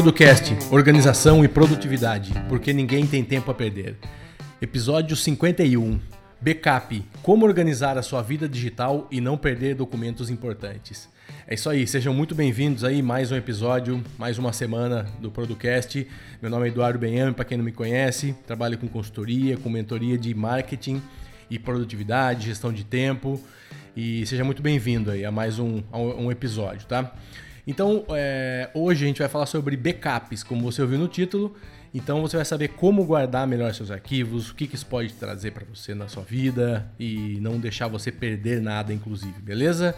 Producast, organização e produtividade, porque ninguém tem tempo a perder. Episódio 51. Backup, como organizar a sua vida digital e não perder documentos importantes. É isso aí, sejam muito bem-vindos aí mais um episódio, mais uma semana do Producast. Meu nome é Eduardo Benhame, para quem não me conhece, trabalho com consultoria, com mentoria de marketing e produtividade, gestão de tempo. E seja muito bem-vindo aí a mais um, um episódio, tá? Então, é, hoje a gente vai falar sobre backups, como você ouviu no título. Então, você vai saber como guardar melhor seus arquivos, o que, que isso pode trazer para você na sua vida e não deixar você perder nada, inclusive, beleza?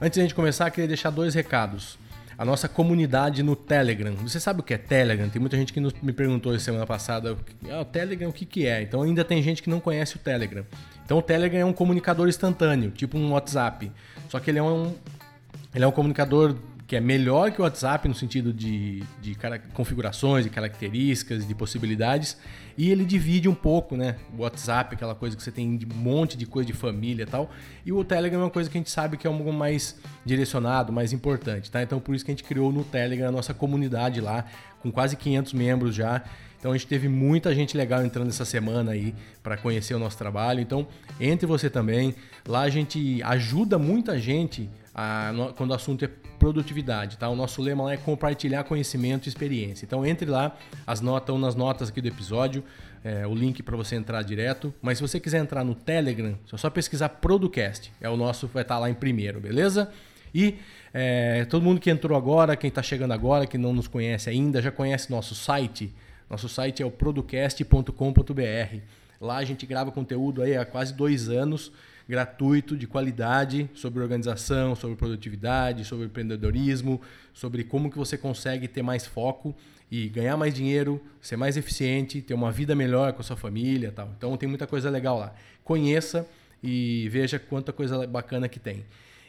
Antes de a gente começar, queria deixar dois recados. A nossa comunidade no Telegram. Você sabe o que é Telegram? Tem muita gente que me perguntou semana passada: ah, o Telegram o que, que é? Então, ainda tem gente que não conhece o Telegram. Então, o Telegram é um comunicador instantâneo, tipo um WhatsApp. Só que ele é um, ele é um comunicador que é melhor que o WhatsApp no sentido de, de configurações, de características, de possibilidades, e ele divide um pouco, né? O WhatsApp, aquela coisa que você tem de monte de coisa de família e tal, e o Telegram é uma coisa que a gente sabe que é algo mais direcionado, mais importante, tá? Então por isso que a gente criou no Telegram a nossa comunidade lá, com quase 500 membros já. Então a gente teve muita gente legal entrando essa semana aí para conhecer o nosso trabalho. Então entre você também. Lá a gente ajuda muita gente a, quando o assunto é produtividade, tá? O nosso lema lá é compartilhar conhecimento e experiência. Então entre lá, as notas estão nas notas aqui do episódio, é, o link para você entrar direto. Mas se você quiser entrar no Telegram, é só pesquisar Producast, é o nosso, vai estar tá lá em primeiro, beleza? E é, todo mundo que entrou agora, quem está chegando agora, que não nos conhece ainda, já conhece nosso site. Nosso site é o producast.com.br. Lá a gente grava conteúdo aí há quase dois anos gratuito, de qualidade, sobre organização, sobre produtividade, sobre empreendedorismo, sobre como que você consegue ter mais foco e ganhar mais dinheiro, ser mais eficiente, ter uma vida melhor com a sua família tal. Então tem muita coisa legal lá. Conheça e veja quanta coisa bacana que tem.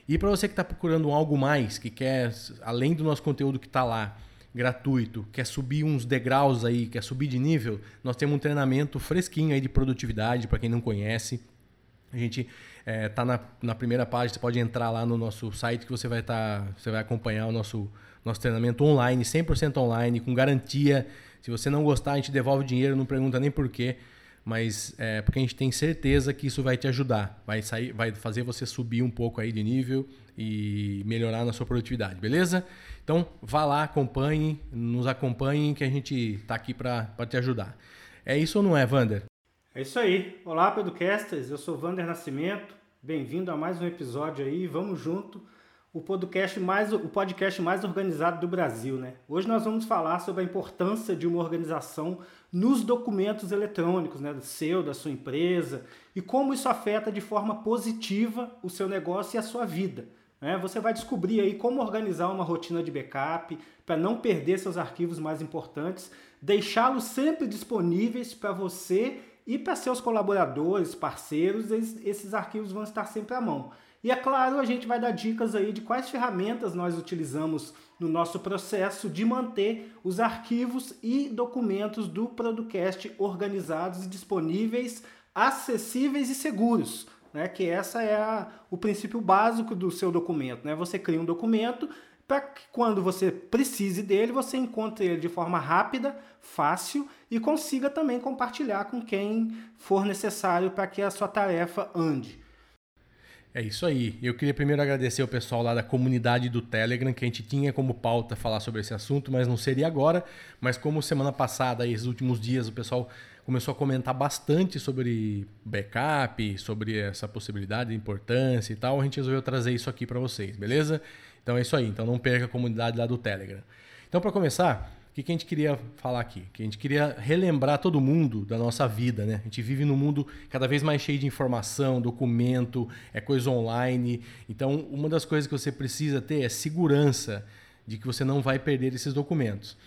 E para você que está procurando algo mais, que quer, além do nosso conteúdo que está lá, gratuito, quer subir uns degraus aí, quer subir de nível, nós temos um treinamento fresquinho aí de produtividade para quem não conhece. A gente é, tá na, na primeira página, você pode entrar lá no nosso site que você vai estar, tá, você vai acompanhar o nosso, nosso treinamento online, 100% online, com garantia. Se você não gostar, a gente devolve o dinheiro, não pergunta nem por quê, mas é porque a gente tem certeza que isso vai te ajudar, vai sair, vai fazer você subir um pouco aí de nível e melhorar na sua produtividade, beleza? Então, vá lá, acompanhe, nos acompanhem que a gente está aqui para te ajudar. É isso ou não é, Vander? É isso aí. Olá, Pedocasters. Eu sou Vander Nascimento. Bem-vindo a mais um episódio aí. Vamos junto. O podcast mais o podcast mais organizado do Brasil, né? Hoje nós vamos falar sobre a importância de uma organização nos documentos eletrônicos, né, do seu, da sua empresa, e como isso afeta de forma positiva o seu negócio e a sua vida. Né? Você vai descobrir aí como organizar uma rotina de backup para não perder seus arquivos mais importantes, deixá-los sempre disponíveis para você e para seus colaboradores, parceiros, esses arquivos vão estar sempre à mão. E é claro, a gente vai dar dicas aí de quais ferramentas nós utilizamos no nosso processo de manter os arquivos e documentos do Producast organizados e disponíveis, acessíveis e seguros. Né? Que essa é a, o princípio básico do seu documento. Né? Você cria um documento para que quando você precise dele, você encontre ele de forma rápida, fácil e consiga também compartilhar com quem for necessário para que a sua tarefa ande. É isso aí. Eu queria primeiro agradecer o pessoal lá da comunidade do Telegram, que a gente tinha como pauta falar sobre esse assunto, mas não seria agora. Mas como semana passada, esses últimos dias, o pessoal começou a comentar bastante sobre backup, sobre essa possibilidade, importância e tal, a gente resolveu trazer isso aqui para vocês, beleza? Então é isso aí. Então não perca a comunidade lá do Telegram. Então para começar, que, que a gente queria falar aqui? Que a gente queria relembrar todo mundo da nossa vida, né? A gente vive num mundo cada vez mais cheio de informação, documento, é coisa online. Então uma das coisas que você precisa ter é segurança de que você não vai perder esses documentos.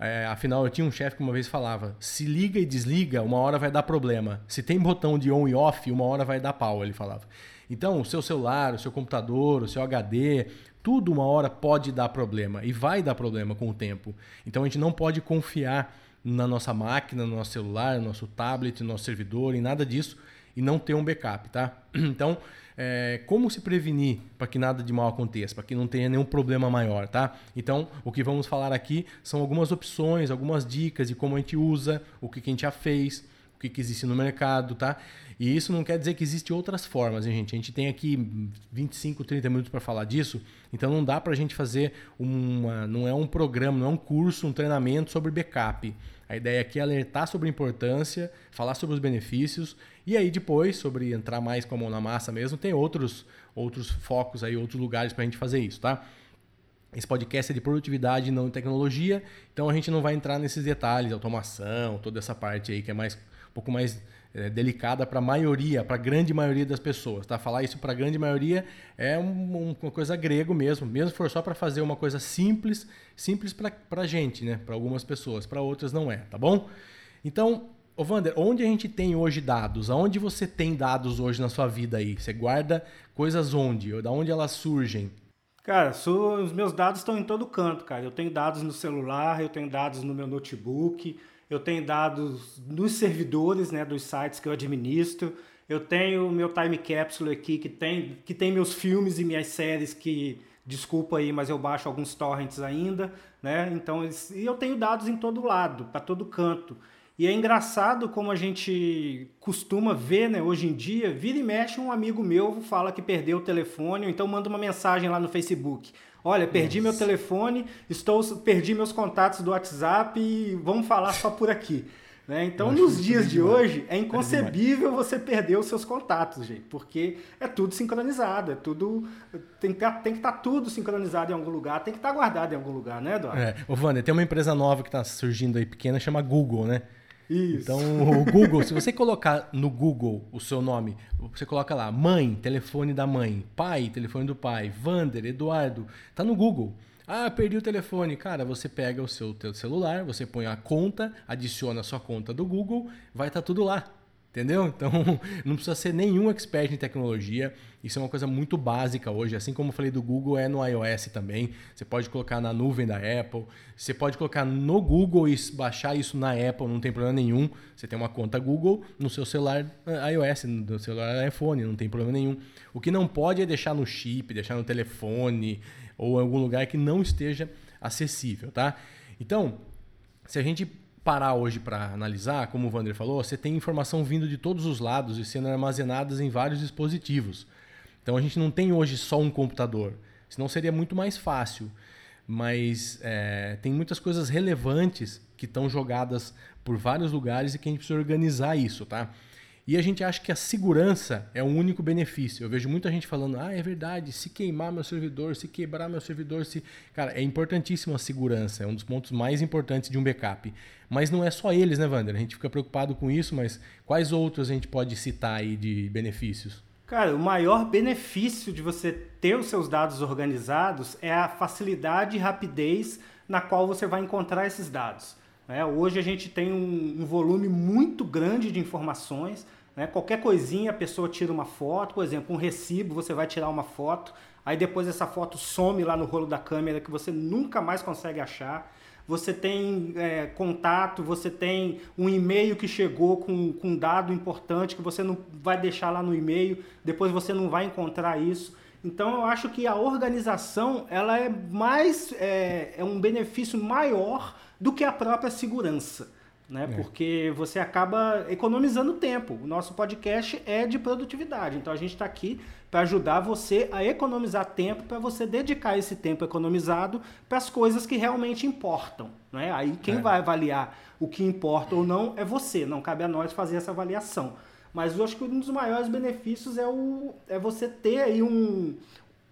É, afinal, eu tinha um chefe que uma vez falava: se liga e desliga, uma hora vai dar problema. Se tem botão de on e off, uma hora vai dar pau, ele falava. Então, o seu celular, o seu computador, o seu HD, tudo uma hora pode dar problema e vai dar problema com o tempo. Então a gente não pode confiar na nossa máquina, no nosso celular, no nosso tablet, no nosso servidor, em nada disso e não ter um backup, tá? Então, é, como se prevenir para que nada de mal aconteça, para que não tenha nenhum problema maior, tá? Então, o que vamos falar aqui são algumas opções, algumas dicas de como a gente usa, o que, que a gente já fez, o que, que existe no mercado, tá? E isso não quer dizer que existem outras formas, hein, gente? A gente tem aqui 25, 30 minutos para falar disso, então não dá para a gente fazer uma. Não é um programa, não é um curso, um treinamento sobre backup. A ideia aqui é alertar sobre a importância, falar sobre os benefícios e aí depois, sobre entrar mais com a mão na massa mesmo, tem outros, outros focos aí, outros lugares para a gente fazer isso, tá? Esse podcast é de produtividade, não de tecnologia, então a gente não vai entrar nesses detalhes, automação, toda essa parte aí que é mais um pouco mais é, delicada para a maioria, para a grande maioria das pessoas. Tá? Falar isso para a grande maioria é um, uma coisa grego mesmo, mesmo for só para fazer uma coisa simples, simples para a gente, né? para algumas pessoas, para outras não é, tá bom? Então, ô Vander, onde a gente tem hoje dados? Aonde você tem dados hoje na sua vida aí? Você guarda coisas onde? Da onde elas surgem? Cara, os meus dados estão em todo canto, cara. Eu tenho dados no celular, eu tenho dados no meu notebook, eu tenho dados nos servidores né, dos sites que eu administro, eu tenho o meu time capsule aqui que tem, que tem meus filmes e minhas séries que, desculpa aí, mas eu baixo alguns torrents ainda, né? Então, e eu tenho dados em todo lado, para todo canto. E é engraçado como a gente costuma ver, né, hoje em dia, vira e mexe um amigo meu fala que perdeu o telefone, ou então manda uma mensagem lá no Facebook. Olha, perdi Nossa. meu telefone, estou perdi meus contatos do WhatsApp e vamos falar só por aqui. Né? Então, nos dias de hoje, é inconcebível você perder os seus contatos, gente, porque é tudo sincronizado, é tudo. Tem que, tem que estar tá tudo sincronizado em algum lugar, tem que estar tá guardado em algum lugar, né, Eduardo? É. Ô, Wander, tem uma empresa nova que está surgindo aí pequena, chama Google, né? Isso. Então, o Google, se você colocar no Google o seu nome, você coloca lá mãe, telefone da mãe, pai, telefone do pai, Vander, Eduardo, tá no Google. Ah, perdi o telefone. Cara, você pega o seu celular, você põe a conta, adiciona a sua conta do Google, vai estar tá tudo lá. Entendeu? Então, não precisa ser nenhum expert em tecnologia. Isso é uma coisa muito básica hoje. Assim como eu falei do Google, é no iOS também. Você pode colocar na nuvem da Apple. Você pode colocar no Google e baixar isso na Apple, não tem problema nenhum. Você tem uma conta Google no seu celular eh, iOS, no celular iPhone, não tem problema nenhum. O que não pode é deixar no chip, deixar no telefone ou em algum lugar que não esteja acessível, tá? Então, se a gente parar hoje para analisar, como o Wander falou, você tem informação vindo de todos os lados e sendo armazenadas em vários dispositivos. Então a gente não tem hoje só um computador, senão seria muito mais fácil. Mas é, tem muitas coisas relevantes que estão jogadas por vários lugares e que a gente precisa organizar isso, tá? E a gente acha que a segurança é o único benefício. Eu vejo muita gente falando: ah, é verdade, se queimar meu servidor, se quebrar meu servidor, se. Cara, é importantíssima a segurança, é um dos pontos mais importantes de um backup. Mas não é só eles, né, Wander? A gente fica preocupado com isso, mas quais outros a gente pode citar aí de benefícios? Cara, o maior benefício de você ter os seus dados organizados é a facilidade e rapidez na qual você vai encontrar esses dados. Né? Hoje a gente tem um, um volume muito grande de informações né? Qualquer coisinha a pessoa tira uma foto, por exemplo, um recibo, você vai tirar uma foto, aí depois essa foto some lá no rolo da câmera que você nunca mais consegue achar. Você tem é, contato, você tem um e-mail que chegou com, com um dado importante que você não vai deixar lá no e-mail, depois você não vai encontrar isso. Então eu acho que a organização ela é mais é, é um benefício maior do que a própria segurança né? É. Porque você acaba economizando tempo. O nosso podcast é de produtividade, então a gente está aqui para ajudar você a economizar tempo, para você dedicar esse tempo economizado para as coisas que realmente importam. Né? Aí quem é. vai avaliar o que importa ou não é você, não cabe a nós fazer essa avaliação. Mas eu acho que um dos maiores benefícios é, o, é você ter aí um,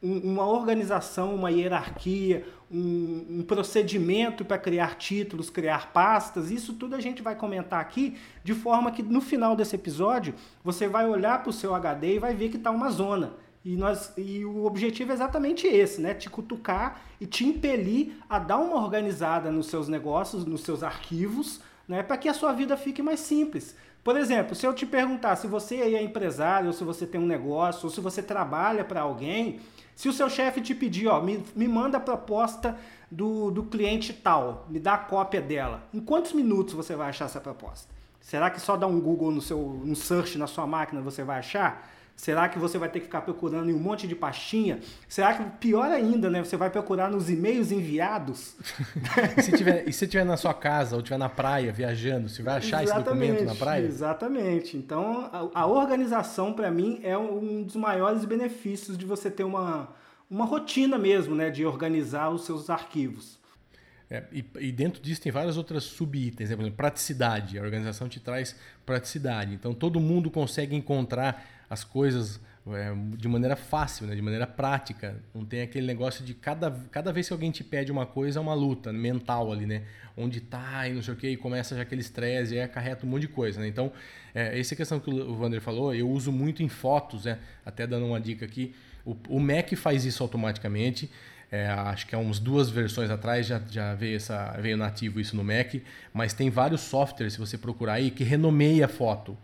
uma organização, uma hierarquia, um, um procedimento para criar títulos, criar pastas, isso tudo a gente vai comentar aqui, de forma que no final desse episódio você vai olhar para o seu HD e vai ver que está uma zona. E, nós, e o objetivo é exatamente esse, né? Te cutucar e te impelir a dar uma organizada nos seus negócios, nos seus arquivos, né? para que a sua vida fique mais simples Por exemplo, se eu te perguntar se você é empresário, ou se você tem um negócio, ou se você trabalha para alguém, se o seu chefe te pedir, ó, me, me manda a proposta do, do cliente tal, me dá a cópia dela, em quantos minutos você vai achar essa proposta? Será que só dar um Google no seu um search na sua máquina você vai achar? Será que você vai ter que ficar procurando em um monte de pastinha? Será que, pior ainda, né? Você vai procurar nos e-mails enviados? e, se tiver, e se estiver na sua casa ou estiver na praia viajando, você vai achar exatamente, esse documento na praia? Exatamente. Então, a, a organização, para mim, é um dos maiores benefícios de você ter uma, uma rotina mesmo, né? De organizar os seus arquivos. É, e, e, dentro disso tem várias outras sub-itens, né? por exemplo, praticidade. A organização te traz praticidade. Então todo mundo consegue encontrar as coisas é, de maneira fácil, né? de maneira prática. Não tem aquele negócio de cada, cada vez que alguém te pede uma coisa, é uma luta mental ali, né? Onde tá e não sei o que, e começa já aquele estresse e acarreta um monte de coisa, né? Então, é, essa questão que o Wander falou, eu uso muito em fotos, né? Até dando uma dica aqui. O, o Mac faz isso automaticamente. É, acho que há uns duas versões atrás já, já veio, essa, veio nativo isso no Mac, mas tem vários softwares, se você procurar aí, que renomeia a foto.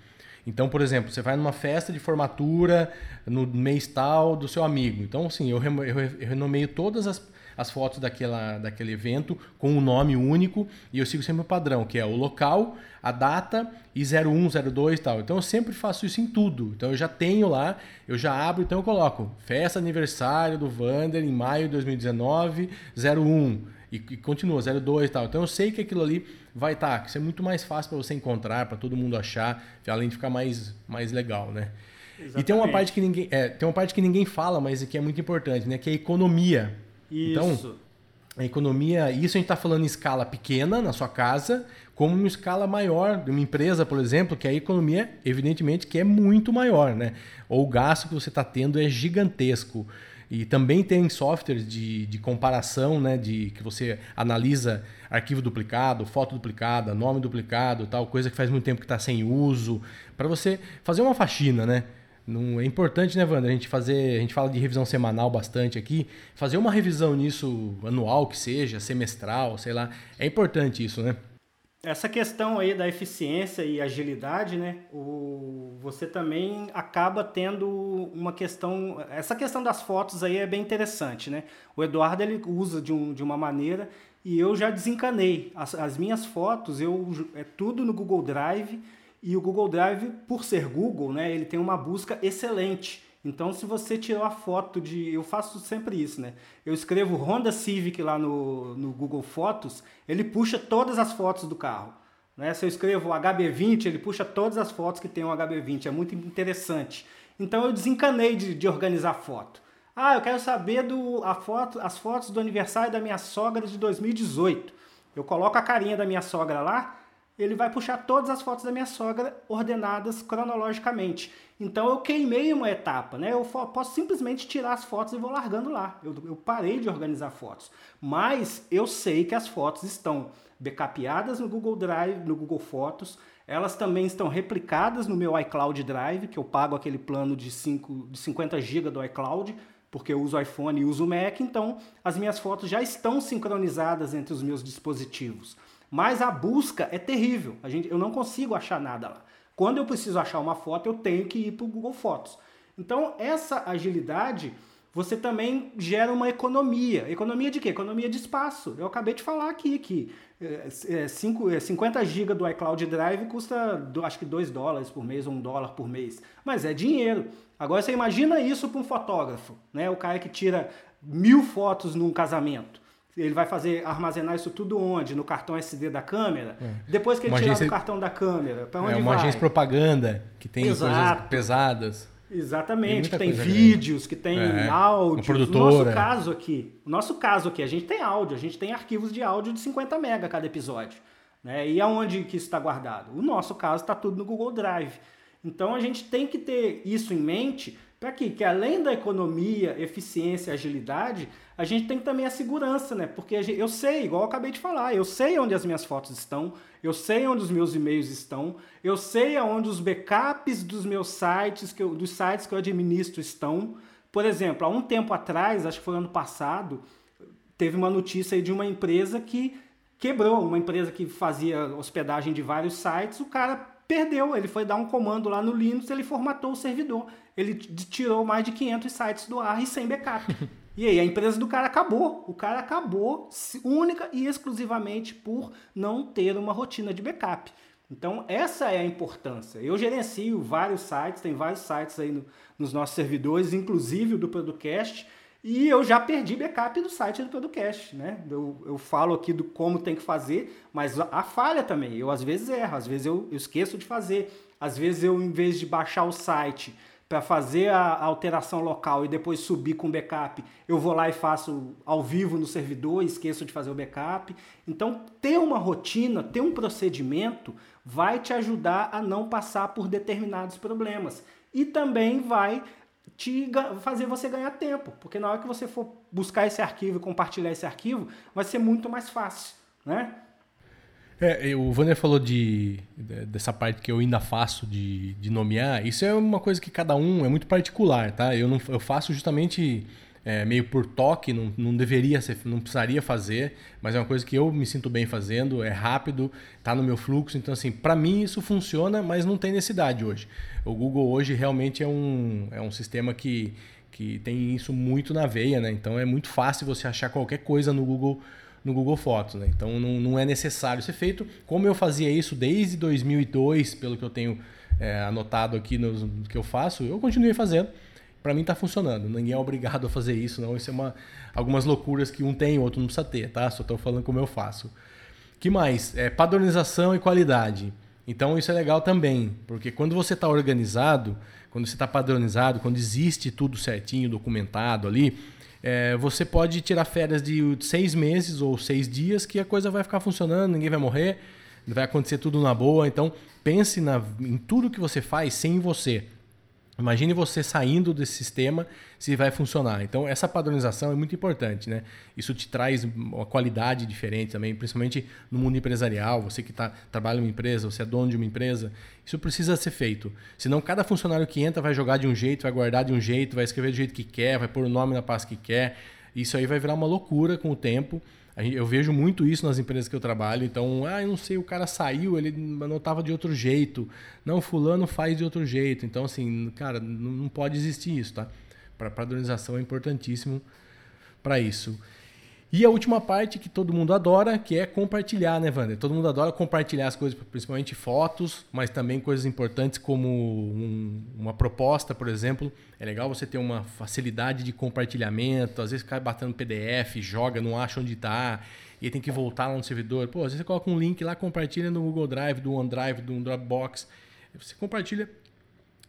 Então, por exemplo, você vai numa festa de formatura no mês tal do seu amigo. Então, assim, eu, eu renomeio todas as, as fotos daquela, daquele evento com um nome único e eu sigo sempre o padrão, que é o local, a data e 01, 02 e tal. Então eu sempre faço isso em tudo. Então eu já tenho lá, eu já abro, então eu coloco festa aniversário do Vander em maio de 2019, 01 e, e continua 02 e tal. Então eu sei que aquilo ali vai estar, tá, isso é muito mais fácil para você encontrar, para todo mundo achar, além de ficar mais, mais legal, né? Exatamente. E tem uma parte que ninguém, é, tem uma parte que ninguém fala, mas que é muito importante, né? Que é a economia. Então, isso. Então, a economia, isso a gente está falando em escala pequena na sua casa, como em escala maior de uma empresa, por exemplo, que a economia, evidentemente, que é muito maior, né? Ou o gasto que você está tendo é gigantesco. E também tem softwares de, de comparação, né? De que você analisa arquivo duplicado, foto duplicada, nome duplicado, tal, coisa que faz muito tempo que está sem uso, para você fazer uma faxina, né? Não, é importante, né, Wander? A gente fazer. A gente fala de revisão semanal bastante aqui. Fazer uma revisão nisso anual que seja, semestral, sei lá. É importante isso, né? Essa questão aí da eficiência e agilidade, né? O, você também acaba tendo uma questão. Essa questão das fotos aí é bem interessante, né? O Eduardo ele usa de, um, de uma maneira e eu já desencanei. As, as minhas fotos, eu é tudo no Google Drive e o Google Drive, por ser Google, né, ele tem uma busca excelente. Então, se você tirou a foto de. Eu faço sempre isso, né? Eu escrevo Honda Civic lá no, no Google Fotos, ele puxa todas as fotos do carro. Né? Se eu escrevo HB20, ele puxa todas as fotos que tem um HB20. É muito interessante. Então, eu desencanei de, de organizar foto. Ah, eu quero saber do, a foto, as fotos do aniversário da minha sogra de 2018. Eu coloco a carinha da minha sogra lá, ele vai puxar todas as fotos da minha sogra ordenadas cronologicamente. Então eu queimei uma etapa, né? Eu posso simplesmente tirar as fotos e vou largando lá. Eu, eu parei de organizar fotos. Mas eu sei que as fotos estão backupadas no Google Drive, no Google Fotos. Elas também estão replicadas no meu iCloud Drive, que eu pago aquele plano de, 5, de 50 GB do iCloud, porque eu uso iPhone e uso Mac, então as minhas fotos já estão sincronizadas entre os meus dispositivos. Mas a busca é terrível. A gente, eu não consigo achar nada lá. Quando eu preciso achar uma foto, eu tenho que ir para o Google Fotos. Então, essa agilidade, você também gera uma economia. Economia de quê? Economia de espaço. Eu acabei de falar aqui que é, 5, é, 50 GB do iCloud Drive custa acho que 2 dólares por mês ou 1 dólar por mês. Mas é dinheiro. Agora você imagina isso para um fotógrafo, né? o cara que tira mil fotos num casamento. Ele vai fazer armazenar isso tudo onde? No cartão SD da câmera? É. Depois que ele uma tirar agência... o cartão da câmera, para onde é, uma vai? agência propaganda que tem Exato. coisas pesadas. Exatamente, que tem vídeos, grande. que tem é, áudio. No nosso caso aqui, o nosso caso aqui, a gente tem áudio, a gente tem arquivos de áudio de 50 mega cada episódio. Né? E aonde que isso está guardado? O nosso caso está tudo no Google Drive. Então a gente tem que ter isso em mente para quê? Que além da economia, eficiência agilidade, a gente tem também a segurança, né? Porque eu sei, igual eu acabei de falar, eu sei onde as minhas fotos estão, eu sei onde os meus e-mails estão, eu sei aonde os backups dos meus sites, que eu, dos sites que eu administro estão. Por exemplo, há um tempo atrás, acho que foi ano passado, teve uma notícia de uma empresa que quebrou, uma empresa que fazia hospedagem de vários sites, o cara perdeu. Ele foi dar um comando lá no Linux, ele formatou o servidor. Ele tirou mais de 500 sites do ar e sem backup. E aí a empresa do cara acabou. O cara acabou única e exclusivamente por não ter uma rotina de backup. Então essa é a importância. Eu gerencio vários sites, tem vários sites aí no, nos nossos servidores, inclusive o do Producast, e eu já perdi backup do site do Producast, né? Eu, eu falo aqui do como tem que fazer, mas a falha também. Eu às vezes erro, às vezes eu, eu esqueço de fazer. Às vezes eu, em vez de baixar o site para fazer a alteração local e depois subir com backup, eu vou lá e faço ao vivo no servidor, esqueço de fazer o backup. Então, ter uma rotina, ter um procedimento vai te ajudar a não passar por determinados problemas e também vai te fazer você ganhar tempo, porque na hora que você for buscar esse arquivo e compartilhar esse arquivo, vai ser muito mais fácil, né? É, o Vander falou de, dessa parte que eu ainda faço de, de nomear. Isso é uma coisa que cada um é muito particular, tá? Eu, não, eu faço justamente é, meio por toque, não, não deveria ser, não precisaria fazer, mas é uma coisa que eu me sinto bem fazendo, é rápido, tá no meu fluxo. Então, assim, para mim isso funciona, mas não tem necessidade hoje. O Google hoje realmente é um, é um sistema que, que tem isso muito na veia, né? Então é muito fácil você achar qualquer coisa no Google no Google Fotos. Né? Então não, não é necessário ser feito. Como eu fazia isso desde 2002, pelo que eu tenho é, anotado aqui no que eu faço, eu continuei fazendo. Para mim está funcionando. Ninguém é obrigado a fazer isso, não. Isso é uma, algumas loucuras que um tem, outro não precisa ter, tá? Só estou falando como eu faço. que mais? É, padronização e qualidade. Então isso é legal também, porque quando você está organizado, quando você está padronizado, quando existe tudo certinho, documentado ali, é, você pode tirar férias de seis meses ou seis dias que a coisa vai ficar funcionando, ninguém vai morrer, vai acontecer tudo na boa. Então pense na, em tudo que você faz sem você. Imagine você saindo desse sistema se vai funcionar. Então, essa padronização é muito importante. Né? Isso te traz uma qualidade diferente também, principalmente no mundo empresarial. Você que tá, trabalha em uma empresa, você é dono de uma empresa, isso precisa ser feito. Senão, cada funcionário que entra vai jogar de um jeito, vai guardar de um jeito, vai escrever do jeito que quer, vai pôr o nome na pasta que quer. Isso aí vai virar uma loucura com o tempo. Eu vejo muito isso nas empresas que eu trabalho. Então, ah, eu não sei, o cara saiu, ele anotava de outro jeito. Não, fulano faz de outro jeito. Então, assim, cara, não pode existir isso, tá? Para padronização é importantíssimo para isso. E a última parte que todo mundo adora, que é compartilhar, né, Wander? Todo mundo adora compartilhar as coisas, principalmente fotos, mas também coisas importantes como um, uma proposta, por exemplo. É legal você ter uma facilidade de compartilhamento, às vezes cai batendo PDF, joga, não acha onde está, e tem que voltar lá no servidor. Pô, às vezes você coloca um link lá, compartilha no Google Drive, do OneDrive, do Dropbox. Você compartilha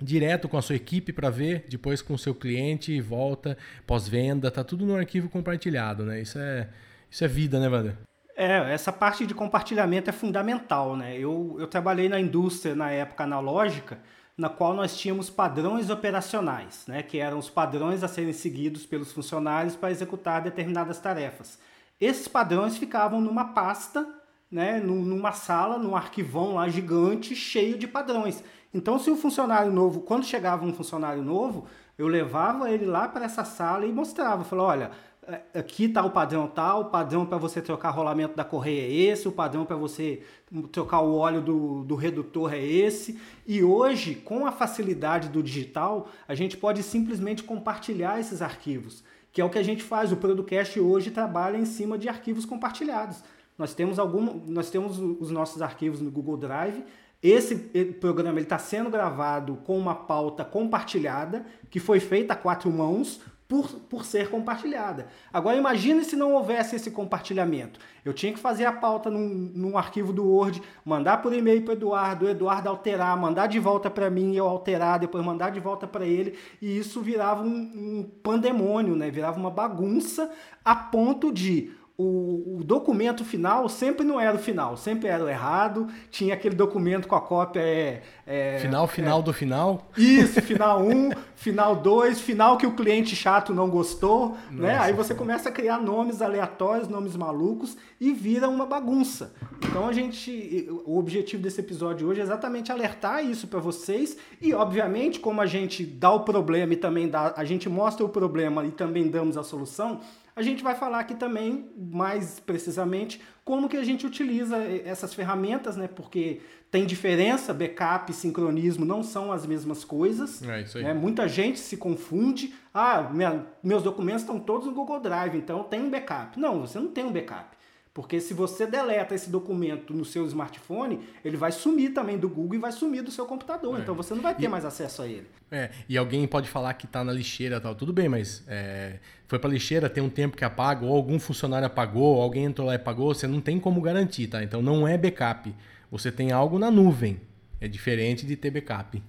direto com a sua equipe para ver, depois com o seu cliente, volta, pós-venda, tá tudo no arquivo compartilhado, né? Isso é, isso é vida, né, Wander? É, essa parte de compartilhamento é fundamental, né? Eu, eu trabalhei na indústria na época analógica, na qual nós tínhamos padrões operacionais, né? Que eram os padrões a serem seguidos pelos funcionários para executar determinadas tarefas. Esses padrões ficavam numa pasta, né? Numa sala, num arquivão lá gigante, cheio de padrões. Então, se o funcionário novo, quando chegava um funcionário novo, eu levava ele lá para essa sala e mostrava, falava, olha, é, aqui está o padrão tal, o padrão para você trocar rolamento da correia é esse, o padrão para você trocar o óleo do, do redutor é esse. E hoje, com a facilidade do digital, a gente pode simplesmente compartilhar esses arquivos, que é o que a gente faz. O Producast hoje trabalha em cima de arquivos compartilhados. Nós temos, algum, nós temos os nossos arquivos no Google Drive esse programa está sendo gravado com uma pauta compartilhada, que foi feita a quatro mãos, por, por ser compartilhada. Agora imagine se não houvesse esse compartilhamento. Eu tinha que fazer a pauta num, num arquivo do Word, mandar por e-mail para o Eduardo, o Eduardo alterar, mandar de volta para mim, eu alterar, depois mandar de volta para ele, e isso virava um, um pandemônio, né? virava uma bagunça a ponto de o, o, documento final sempre não era o final, sempre era o errado. Tinha aquele documento com a cópia. É, é final, final é, do final? Isso, final 1, um, final 2, final que o cliente chato não gostou. né? Aí você começa a criar nomes aleatórios, nomes malucos e vira uma bagunça. Então a gente. O objetivo desse episódio hoje é exatamente alertar isso para vocês. E, obviamente, como a gente dá o problema e também dá, a gente mostra o problema e também damos a solução A gente vai falar aqui também, mais precisamente, como que a gente utiliza essas ferramentas, né? Porque tem diferença, backup e sincronismo não são as mesmas coisas. É isso aí. Né? Muita gente se confunde. Ah, minha, meus documentos estão todos no Google Drive, então tenho um backup. Não, você não tem um backup. Porque se você deleta esse documento no seu smartphone, ele vai sumir também do Google e vai sumir do seu computador. É. Então você não vai ter e, mais acesso a ele. É, e alguém pode falar que está na lixeira tal. Tudo bem, mas é, foi para lixeira, tem um tempo que apaga, ou algum funcionário apagou, alguém entrou lá e apagou, você não tem como garantir, tá? Então não é backup. Você tem algo na nuvem. É diferente de ter backup.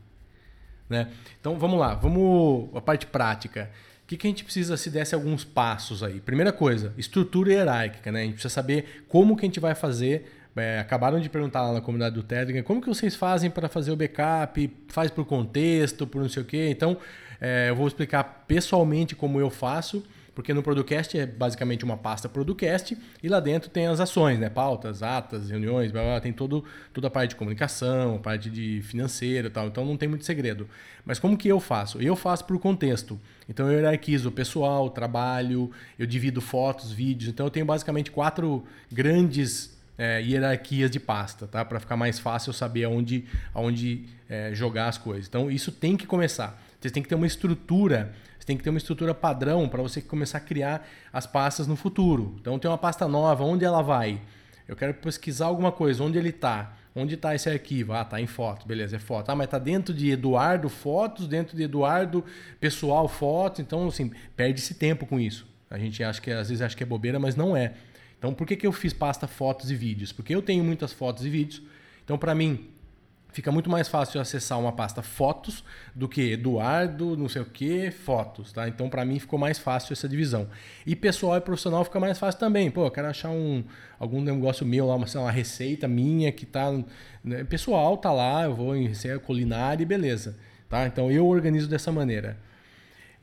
Né? Então vamos lá, vamos a parte prática. O que, que a gente precisa se desse alguns passos aí? Primeira coisa, estrutura hierárquica, né? A gente precisa saber como que a gente vai fazer. É, acabaram de perguntar lá na comunidade do Telegram, como que vocês fazem para fazer o backup? Faz por contexto, por não sei o quê. Então, é, eu vou explicar pessoalmente como eu faço porque no Producast é basicamente uma pasta Producast e lá dentro tem as ações, né? Pautas, atas, reuniões, blá, blá, tem todo, toda a parte de comunicação, parte de financeira e tal. Então não tem muito segredo. Mas como que eu faço? Eu faço por contexto. Então eu hierarquizo pessoal, trabalho, eu divido fotos, vídeos. Então eu tenho basicamente quatro grandes é, hierarquias de pasta, tá? Para ficar mais fácil saber aonde, aonde é, jogar as coisas. Então isso tem que começar. Você tem que ter uma estrutura você tem que ter uma estrutura padrão para você começar a criar as pastas no futuro. Então tem uma pasta nova, onde ela vai? Eu quero pesquisar alguma coisa, onde ele está? Onde está esse arquivo? Ah, está em foto, beleza, é foto. Ah, mas está dentro de Eduardo Fotos, dentro de Eduardo Pessoal Fotos. Então, assim, perde esse tempo com isso. A gente acha que às vezes acha que é bobeira, mas não é. Então, por que, que eu fiz pasta fotos e vídeos? Porque eu tenho muitas fotos e vídeos. Então, para mim, fica muito mais fácil acessar uma pasta fotos do que Eduardo, não sei o que, fotos, tá? Então para mim ficou mais fácil essa divisão. E pessoal e profissional fica mais fácil também. Pô, eu quero achar um algum negócio meu lá, uma, uma receita minha que tá né? pessoal tá lá, eu vou em receita culinária e beleza, tá? Então eu organizo dessa maneira.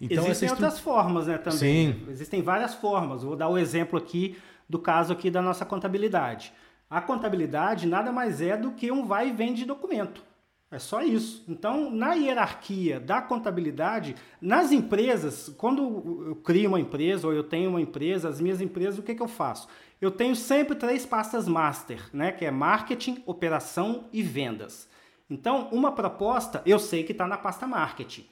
Então, Existem estru... outras formas, né, também. Sim. Existem várias formas. Vou dar o um exemplo aqui do caso aqui da nossa contabilidade. A contabilidade nada mais é do que um vai e vem de documento. É só isso. Então, na hierarquia da contabilidade, nas empresas, quando eu crio uma empresa ou eu tenho uma empresa, as minhas empresas, o que, que eu faço? Eu tenho sempre três pastas master, né? que é marketing, operação e vendas. Então, uma proposta eu sei que está na pasta marketing.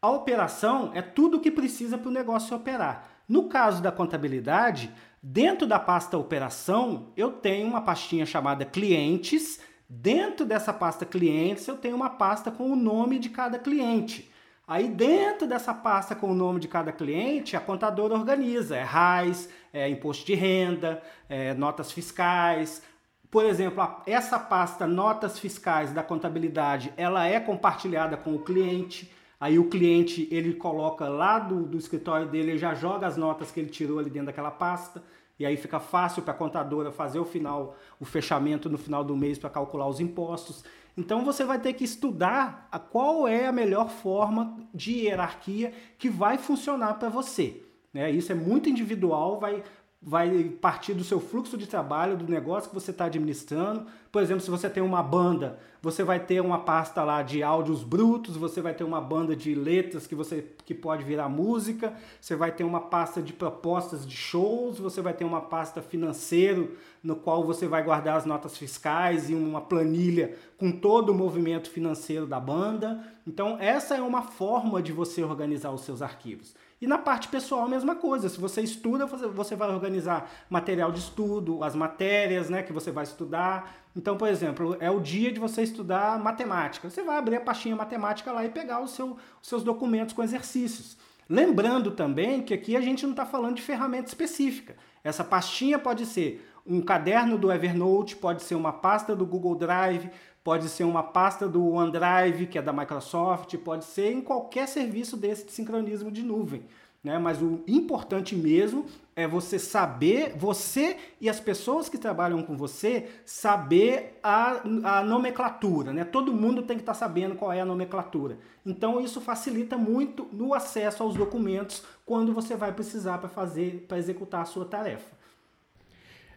A operação é tudo o que precisa para o negócio operar. No caso da contabilidade, Dentro da pasta operação, eu tenho uma pastinha chamada clientes. Dentro dessa pasta clientes, eu tenho uma pasta com o nome de cada cliente. Aí dentro dessa pasta com o nome de cada cliente, a contadora organiza, é RAIS, é imposto de renda, é notas fiscais. Por exemplo, essa pasta notas fiscais da contabilidade, ela é compartilhada com o cliente. Aí o cliente ele coloca lá do, do escritório dele, ele já joga as notas que ele tirou ali dentro daquela pasta. E aí fica fácil para a contadora fazer o final, o fechamento no final do mês para calcular os impostos. Então você vai ter que estudar a qual é a melhor forma de hierarquia que vai funcionar para você. Né? Isso é muito individual, vai, vai partir do seu fluxo de trabalho, do negócio que você está administrando. Por exemplo, se você tem uma banda, você vai ter uma pasta lá de áudios brutos, você vai ter uma banda de letras que você que pode virar música, você vai ter uma pasta de propostas de shows, você vai ter uma pasta financeiro no qual você vai guardar as notas fiscais e uma planilha com todo o movimento financeiro da banda. Então, essa é uma forma de você organizar os seus arquivos. E na parte pessoal, a mesma coisa. Se você estuda, você vai organizar material de estudo, as matérias né, que você vai estudar. Então, por exemplo, é o dia de você estudar matemática. Você vai abrir a pastinha matemática lá e pegar seu, os seus documentos com exercícios. Lembrando também que aqui a gente não está falando de ferramenta específica. Essa pastinha pode ser um caderno do Evernote, pode ser uma pasta do Google Drive, pode ser uma pasta do OneDrive, que é da Microsoft, pode ser em qualquer serviço desse de sincronismo de nuvem. Né? Mas o importante mesmo é você saber, você e as pessoas que trabalham com você, saber a, a nomenclatura. Né? Todo mundo tem que estar tá sabendo qual é a nomenclatura. Então isso facilita muito no acesso aos documentos quando você vai precisar para fazer, para executar a sua tarefa.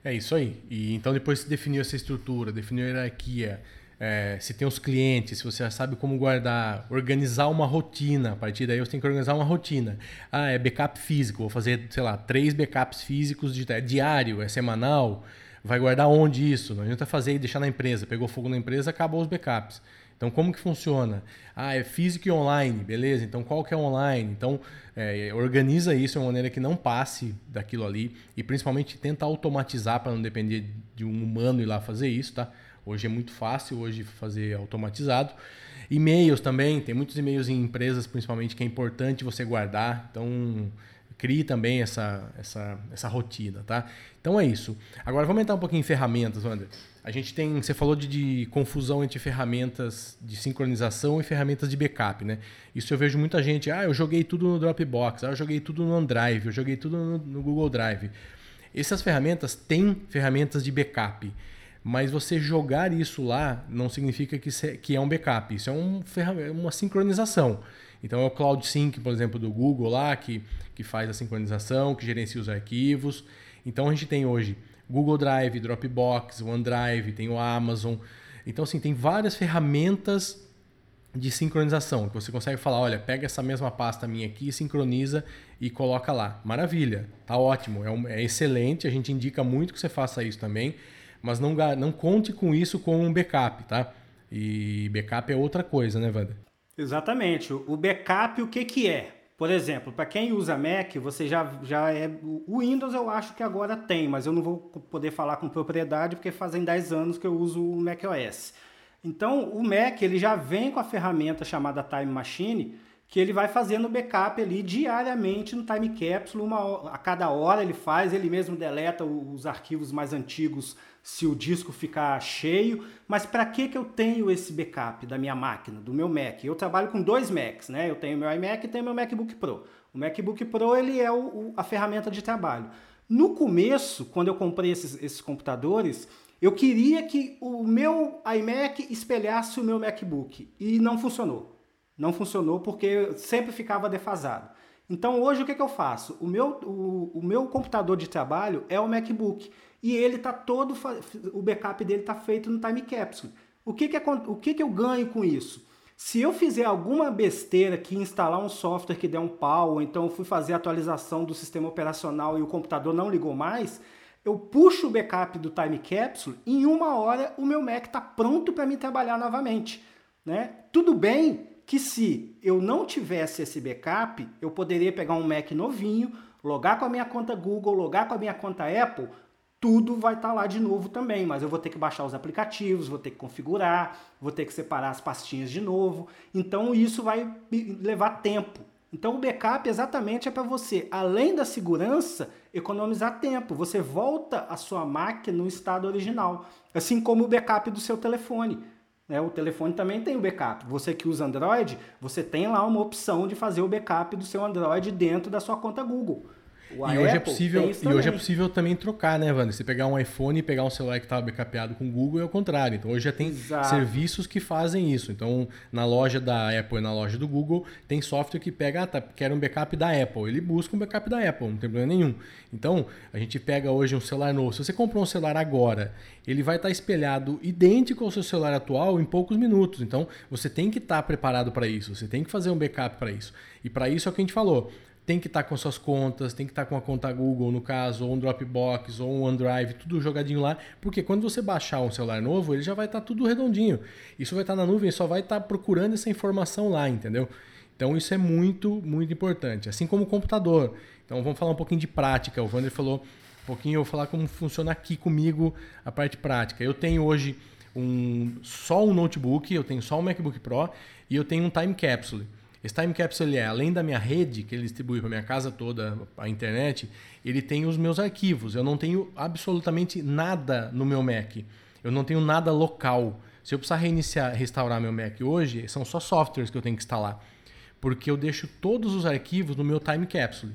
É isso aí. E então depois que definiu essa estrutura, definiu a hierarquia, é, se tem os clientes, se você já sabe como guardar, organizar uma rotina. A partir daí você tem que organizar uma rotina. Ah, é backup físico, vou fazer, sei lá, três backups físicos de, é diário, é semanal. Vai guardar onde isso? Não adianta fazer e deixar na empresa. Pegou fogo na empresa, acabou os backups. Então, como que funciona? Ah, é físico e online, beleza. Então, qual que é online? Então, é, organiza isso de uma maneira que não passe daquilo ali e principalmente tenta automatizar para não depender de um humano ir lá fazer isso, tá? Hoje é muito fácil hoje fazer automatizado. E-mails também, tem muitos e-mails em empresas, principalmente, que é importante você guardar. Então, crie também essa, essa, essa rotina, tá? Então é isso. Agora vamos entrar um pouquinho em ferramentas, Wander. A gente tem, você falou de, de, confusão entre ferramentas de sincronização e ferramentas de backup, né? Isso eu vejo muita gente, ah, eu joguei tudo no Dropbox, ah, eu joguei tudo no OneDrive, eu joguei tudo no, no Google Drive. Essas ferramentas têm ferramentas de backup. Mas você jogar isso lá não significa que, que é um backup. Isso é um, uma sincronização. Então é o Cloud Sync, por exemplo, do Google lá, que, que faz a sincronização, que gerencia os arquivos. Então a gente tem hoje Google Drive, Dropbox, OneDrive, tem o Amazon. Então, assim, tem várias ferramentas de sincronização, que você consegue falar, olha, pega essa mesma pasta minha aqui, sincroniza e coloca lá. Maravilha, tá ótimo, é, um, é excelente, a gente indica muito que você faça isso também mas não, não conte com isso como um backup, tá? E backup é outra coisa, né, Wander? Exatamente. O backup, o que, que é? Por exemplo, para quem usa Mac, você já, já é. O Windows eu acho que agora tem, mas eu não vou poder falar com propriedade porque fazem 10 anos que eu uso o Mac OS. Então, o Mac ele já vem com a ferramenta chamada Time Machine, que ele vai fazendo backup ali diariamente no Time Capsule, uma, a cada hora ele faz, ele mesmo deleta os arquivos mais antigos se o disco ficar cheio. Mas para que, que eu tenho esse backup da minha máquina, do meu Mac? Eu trabalho com dois Macs, né? Eu tenho meu iMac e tenho meu MacBook Pro. O MacBook Pro ele é o, o, a ferramenta de trabalho. No começo, quando eu comprei esses, esses computadores, eu queria que o meu iMac espelhasse o meu MacBook e não funcionou. Não funcionou porque sempre ficava defasado. Então hoje o que, que eu faço? O meu, o, o meu computador de trabalho é o MacBook e ele tá todo o backup dele está feito no time capsule. O que que, é, o que que eu ganho com isso? Se eu fizer alguma besteira que instalar um software que der um pau, ou então eu fui fazer a atualização do sistema operacional e o computador não ligou mais, eu puxo o backup do time capsule e em uma hora o meu Mac está pronto para me trabalhar novamente. Né? Tudo bem que se eu não tivesse esse backup, eu poderia pegar um Mac novinho, logar com a minha conta Google, logar com a minha conta Apple, tudo vai estar tá lá de novo também, mas eu vou ter que baixar os aplicativos, vou ter que configurar, vou ter que separar as pastinhas de novo. Então isso vai levar tempo. Então o backup exatamente é para você, além da segurança, economizar tempo. Você volta a sua máquina no estado original, assim como o backup do seu telefone. Né? O telefone também tem o backup. Você que usa Android, você tem lá uma opção de fazer o backup do seu Android dentro da sua conta Google e hoje, é possível, e hoje é possível também trocar, né, Wander? Você pegar um iPhone e pegar um celular que estava backupado com o Google é o contrário. Então hoje já tem Exato. serviços que fazem isso. Então na loja da Apple e na loja do Google tem software que pega, ah, tá, quero um backup da Apple. Ele busca um backup da Apple, não tem problema nenhum. Então a gente pega hoje um celular novo. Se você comprou um celular agora, ele vai estar espelhado idêntico ao seu celular atual em poucos minutos. Então você tem que estar preparado para isso. Você tem que fazer um backup para isso. E para isso é o que a gente falou tem que estar tá com suas contas, tem que estar tá com a conta Google, no caso, ou um Dropbox, ou um OneDrive, tudo jogadinho lá, porque quando você baixar um celular novo, ele já vai estar tá tudo redondinho. Isso vai estar na nuvem, só vai estar procurando essa informação lá, entendeu? Então isso é muito, muito importante. Assim como o computador. Então vamos falar um pouquinho de prática. O Wander falou um pouquinho, eu vou falar como funciona aqui comigo a parte prática. Eu tenho hoje um, só um notebook, eu tenho só um MacBook Pro e eu tenho um Time Capsule. Esse time capsule é, além da minha rede, que ele distribui para minha casa toda, a internet, ele tem os meus arquivos. Eu não tenho absolutamente nada no meu Mac. Eu não tenho nada local. Se eu precisar reiniciar, restaurar meu Mac hoje, são só softwares que eu tenho que instalar. Porque eu deixo todos os arquivos no meu time capsule.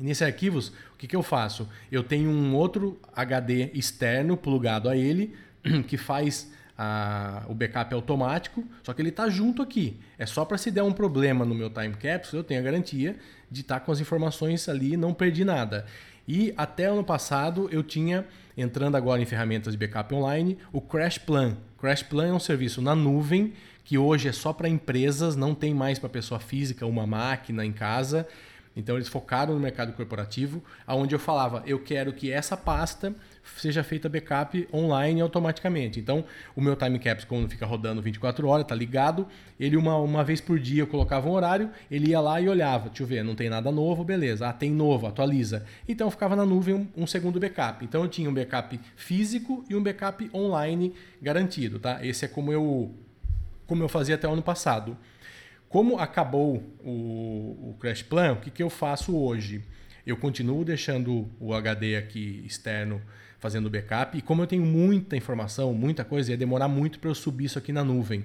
Nesses arquivos, o que, que eu faço? Eu tenho um outro HD externo plugado a ele, que faz a, o backup automático, só que ele está junto aqui. É só para se der um problema no meu time capsule, eu tenho a garantia de estar tá com as informações ali não perdi nada. E até ano passado eu tinha, entrando agora em ferramentas de backup online, o Crash Plan, Crash Plan é um serviço na nuvem que hoje é só para empresas, não tem mais para pessoa física uma máquina em casa. Então eles focaram no mercado corporativo, aonde eu falava, eu quero que essa pasta seja feita backup online automaticamente. Então, o meu time capsule, quando fica rodando 24 horas, tá ligado, ele uma, uma vez por dia eu colocava um horário, ele ia lá e olhava, deixa eu ver, não tem nada novo, beleza. Ah, tem novo, atualiza. Então, ficava na nuvem um, um segundo backup. Então, eu tinha um backup físico e um backup online garantido, tá? Esse é como eu, como eu fazia até o ano passado. Como acabou o, o Crash Plan, o que, que eu faço hoje? Eu continuo deixando o HD aqui externo fazendo backup. E como eu tenho muita informação, muita coisa, ia demorar muito para eu subir isso aqui na nuvem.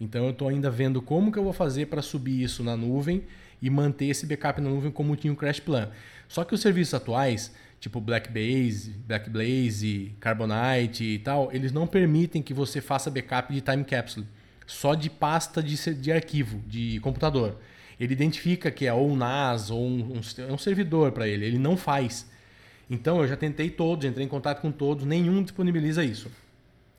Então eu estou ainda vendo como que eu vou fazer para subir isso na nuvem e manter esse backup na nuvem como tinha o Crash Plan. Só que os serviços atuais, tipo Blackbase, Blackblaze, Carbonite e tal, eles não permitem que você faça backup de time capsule, só de pasta de, de arquivo, de computador. Ele identifica que é ou um NAS ou um, um, um servidor para ele, ele não faz. Então eu já tentei todos, entrei em contato com todos, nenhum disponibiliza isso.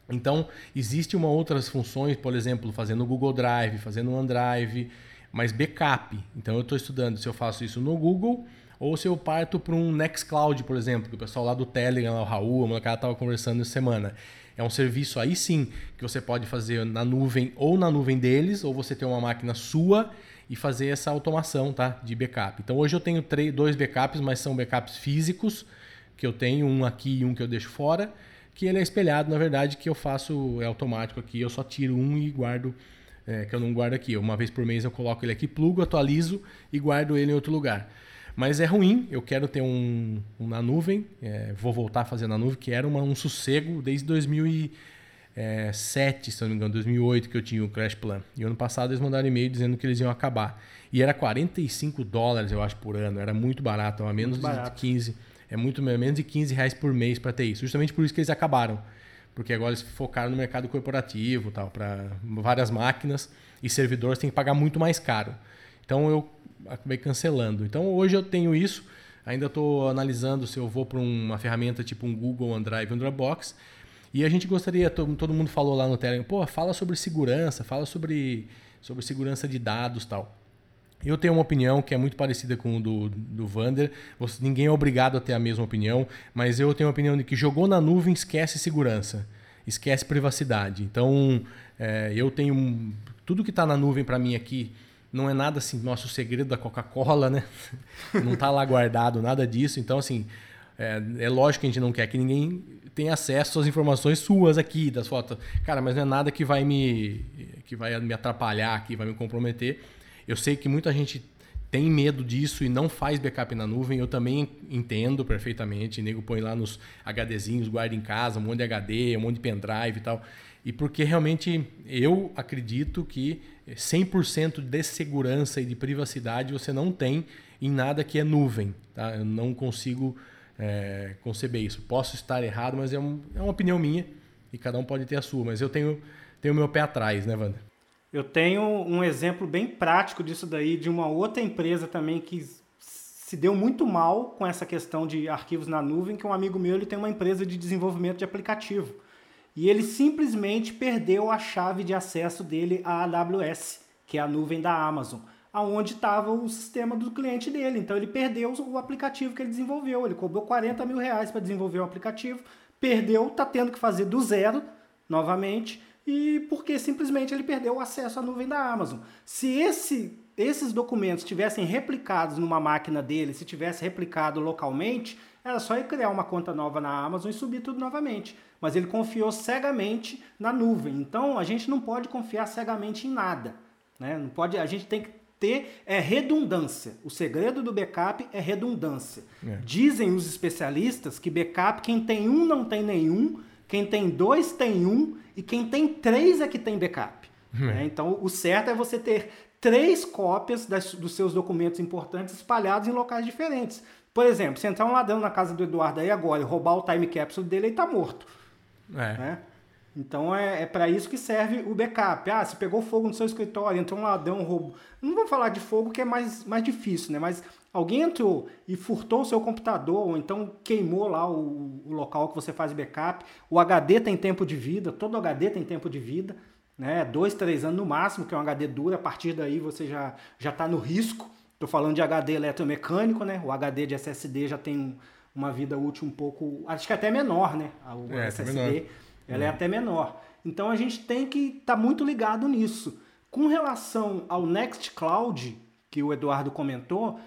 Então, existe uma outras funções, por exemplo, fazendo o Google Drive, fazendo o OneDrive, mas backup. Então eu estou estudando se eu faço isso no Google ou se eu parto para um Nextcloud, por exemplo, que o pessoal lá do Telegram, o Raul, a molecada estava conversando essa semana. É um serviço aí sim que você pode fazer na nuvem ou na nuvem deles, ou você tem uma máquina sua e fazer essa automação tá, de backup. Então hoje eu tenho três, dois backups, mas são backups físicos que eu tenho, um aqui e um que eu deixo fora, que ele é espelhado, na verdade, que eu faço, é automático aqui, eu só tiro um e guardo, é, que eu não guardo aqui. Uma vez por mês eu coloco ele aqui, plugo, atualizo e guardo ele em outro lugar. Mas é ruim, eu quero ter um, um na nuvem, é, vou voltar a fazer na nuvem, que era uma, um sossego desde 2007, se não me engano, 2008 que eu tinha o Crash Plan. E ano passado eles mandaram e-mail dizendo que eles iam acabar. E era 45 dólares, eu acho, por ano, era muito barato, a menos de 15 é muito menos de 15 reais por mês para ter isso. Justamente por isso que eles acabaram. Porque agora eles focaram no mercado corporativo, tal, para várias máquinas e servidores têm que pagar muito mais caro. Então eu acabei cancelando. Então hoje eu tenho isso. Ainda estou analisando se eu vou para uma ferramenta tipo um Google OneDrive, um Dropbox. E a gente gostaria, todo mundo falou lá no Telegram, pô, fala sobre segurança, fala sobre, sobre segurança de dados tal. Eu tenho uma opinião que é muito parecida com o do, do Vander. Você, ninguém é obrigado a ter a mesma opinião, mas eu tenho a opinião de que jogou na nuvem esquece segurança, esquece privacidade. Então, é, eu tenho. Tudo que está na nuvem para mim aqui não é nada assim, nosso segredo da Coca-Cola, né? Não está lá guardado, nada disso. Então, assim, é, é, lógico que a gente não quer que ninguém tenha acesso às informações suas aqui, das fotos. Cara, mas não é nada que vai me, que vai me atrapalhar aqui, vai me comprometer. Eu sei que muita gente tem medo disso e não faz backup na nuvem. Eu também entendo perfeitamente. O nego põe lá nos HDzinhos, guarda em casa, um monte de HD, um monte de pendrive e tal. E porque realmente eu acredito que 100% de segurança e de privacidade você não tem em nada que é nuvem. Tá? Eu não consigo é, conceber isso. Posso estar errado, mas é, um, é uma opinião minha e cada um pode ter a sua. Mas eu tenho, tenho meu pé atrás, né, Wander? Eu tenho um exemplo bem prático disso daí, de uma outra empresa também que se deu muito mal com essa questão de arquivos na nuvem, que um amigo meu ele tem uma empresa de desenvolvimento de aplicativo. E ele simplesmente perdeu a chave de acesso dele à AWS, que é a nuvem da Amazon, aonde estava o sistema do cliente dele. Então ele perdeu o aplicativo que ele desenvolveu. Ele cobrou 40 mil reais para desenvolver o aplicativo, perdeu, está tendo que fazer do zero novamente e porque simplesmente ele perdeu o acesso à nuvem da Amazon. Se esse, esses documentos tivessem replicados numa máquina dele, se tivesse replicado localmente, era só ele criar uma conta nova na Amazon e subir tudo novamente. Mas ele confiou cegamente na nuvem. Então a gente não pode confiar cegamente em nada. Né? Não pode, a gente tem que ter é redundância. O segredo do backup é redundância. É. Dizem os especialistas que backup, quem tem um não tem nenhum, quem tem dois tem um e quem tem três é que tem backup. Hum. Né? Então, o certo é você ter três cópias das, dos seus documentos importantes espalhados em locais diferentes. Por exemplo, se entrar um ladrão na casa do Eduardo aí agora e roubar o time capsule dele, ele está morto. É. Né? Então é, é para isso que serve o backup. Ah, se pegou fogo no seu escritório, entrou um ladrão, roubou. Não vou falar de fogo que é mais, mais difícil, né? Mas alguém entrou e furtou o seu computador, ou então queimou lá o, o local que você faz backup. O HD tem tempo de vida, todo HD tem tempo de vida, né? Dois, três anos no máximo, que é um HD duro. A partir daí você já já está no risco. Estou falando de HD eletromecânico, né? O HD de SSD já tem uma vida útil um pouco, acho que até menor, né? O é, SSD. Menor ela é até menor. Então a gente tem que estar tá muito ligado nisso. Com relação ao Nextcloud, que o Eduardo comentou,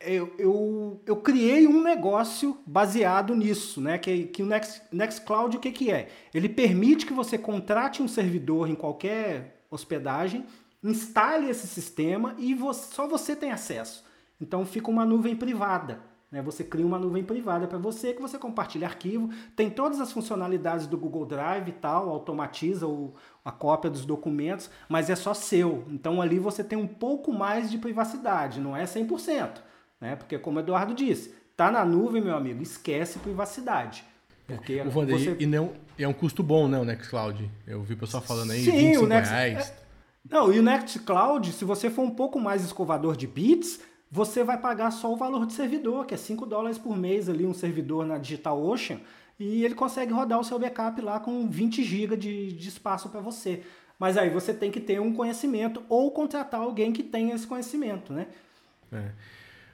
eu, eu, eu, criei um negócio baseado nisso, né? Que, que o Next, Nextcloud o que, que é? Ele permite que você contrate um servidor em qualquer hospedagem, instale esse sistema e você, só você tem acesso. Então fica uma nuvem privada. Né? Você cria uma nuvem privada para você, que você compartilha arquivo, tem todas as funcionalidades do Google Drive e tal, automatiza o, a cópia dos documentos, mas é só seu. Então ali você tem um pouco mais de privacidade, não é 100%. Né? Porque como o Eduardo disse, tá na nuvem, meu amigo, esquece privacidade. Porque o Vander, você... e não, é um custo bom, né, o Nextcloud? Eu vi o pessoal falando aí, Sim, 25 o Next... reais. É... Não, e o Nextcloud, se você for um pouco mais escovador de bits, você vai pagar só o valor de servidor, que é 5 dólares por mês ali, um servidor na DigitalOcean, e ele consegue rodar o seu backup lá com 20 GB de, de espaço para você. Mas aí você tem que ter um conhecimento ou contratar alguém que tenha esse conhecimento, né? É.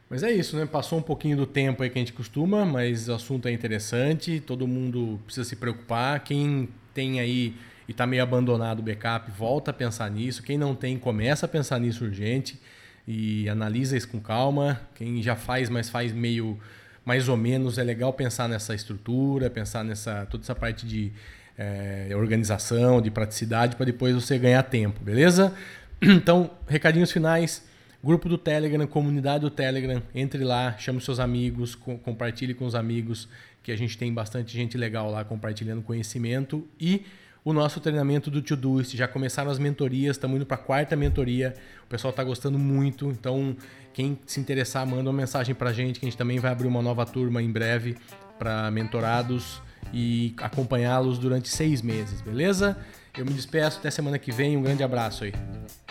Mas é isso, né? Passou um pouquinho do tempo aí que a gente costuma, mas o assunto é interessante, todo mundo precisa se preocupar. Quem tem aí e está meio abandonado o backup, volta a pensar nisso. Quem não tem, começa a pensar nisso urgente e analisa isso com calma. Quem já faz, mas faz meio mais ou menos, é legal pensar nessa estrutura, pensar nessa toda essa parte de é, organização, de praticidade, para depois você ganhar tempo, beleza? Então, recadinhos finais. Grupo do Telegram, comunidade do Telegram, entre lá, chame seus amigos, co compartilhe com os amigos, que a gente tem bastante gente legal lá compartilhando conhecimento e o nosso treinamento do Todoist. Já começaram as mentorias, estamos indo para a quarta mentoria. O pessoal está gostando muito, então quem se interessar, manda uma mensagem para a gente, que a gente também vai abrir uma nova turma em breve para mentorados e acompanhá-los durante seis meses, beleza? Eu me despeço, até semana que vem, um grande abraço aí.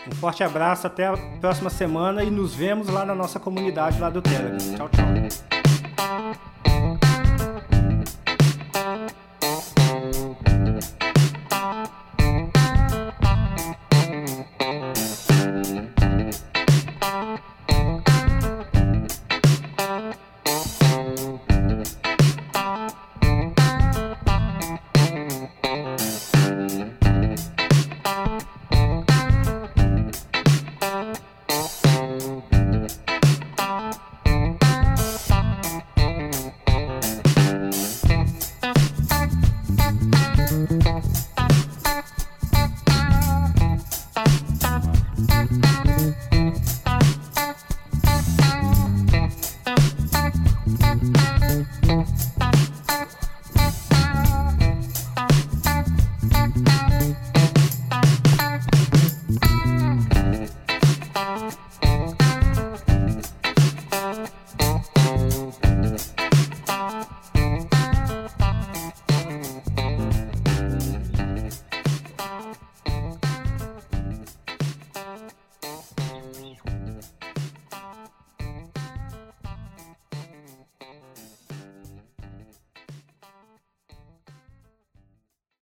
Um forte abraço, até a próxima semana e nos vemos lá na nossa comunidade lá do Telegram. Tchau, tchau.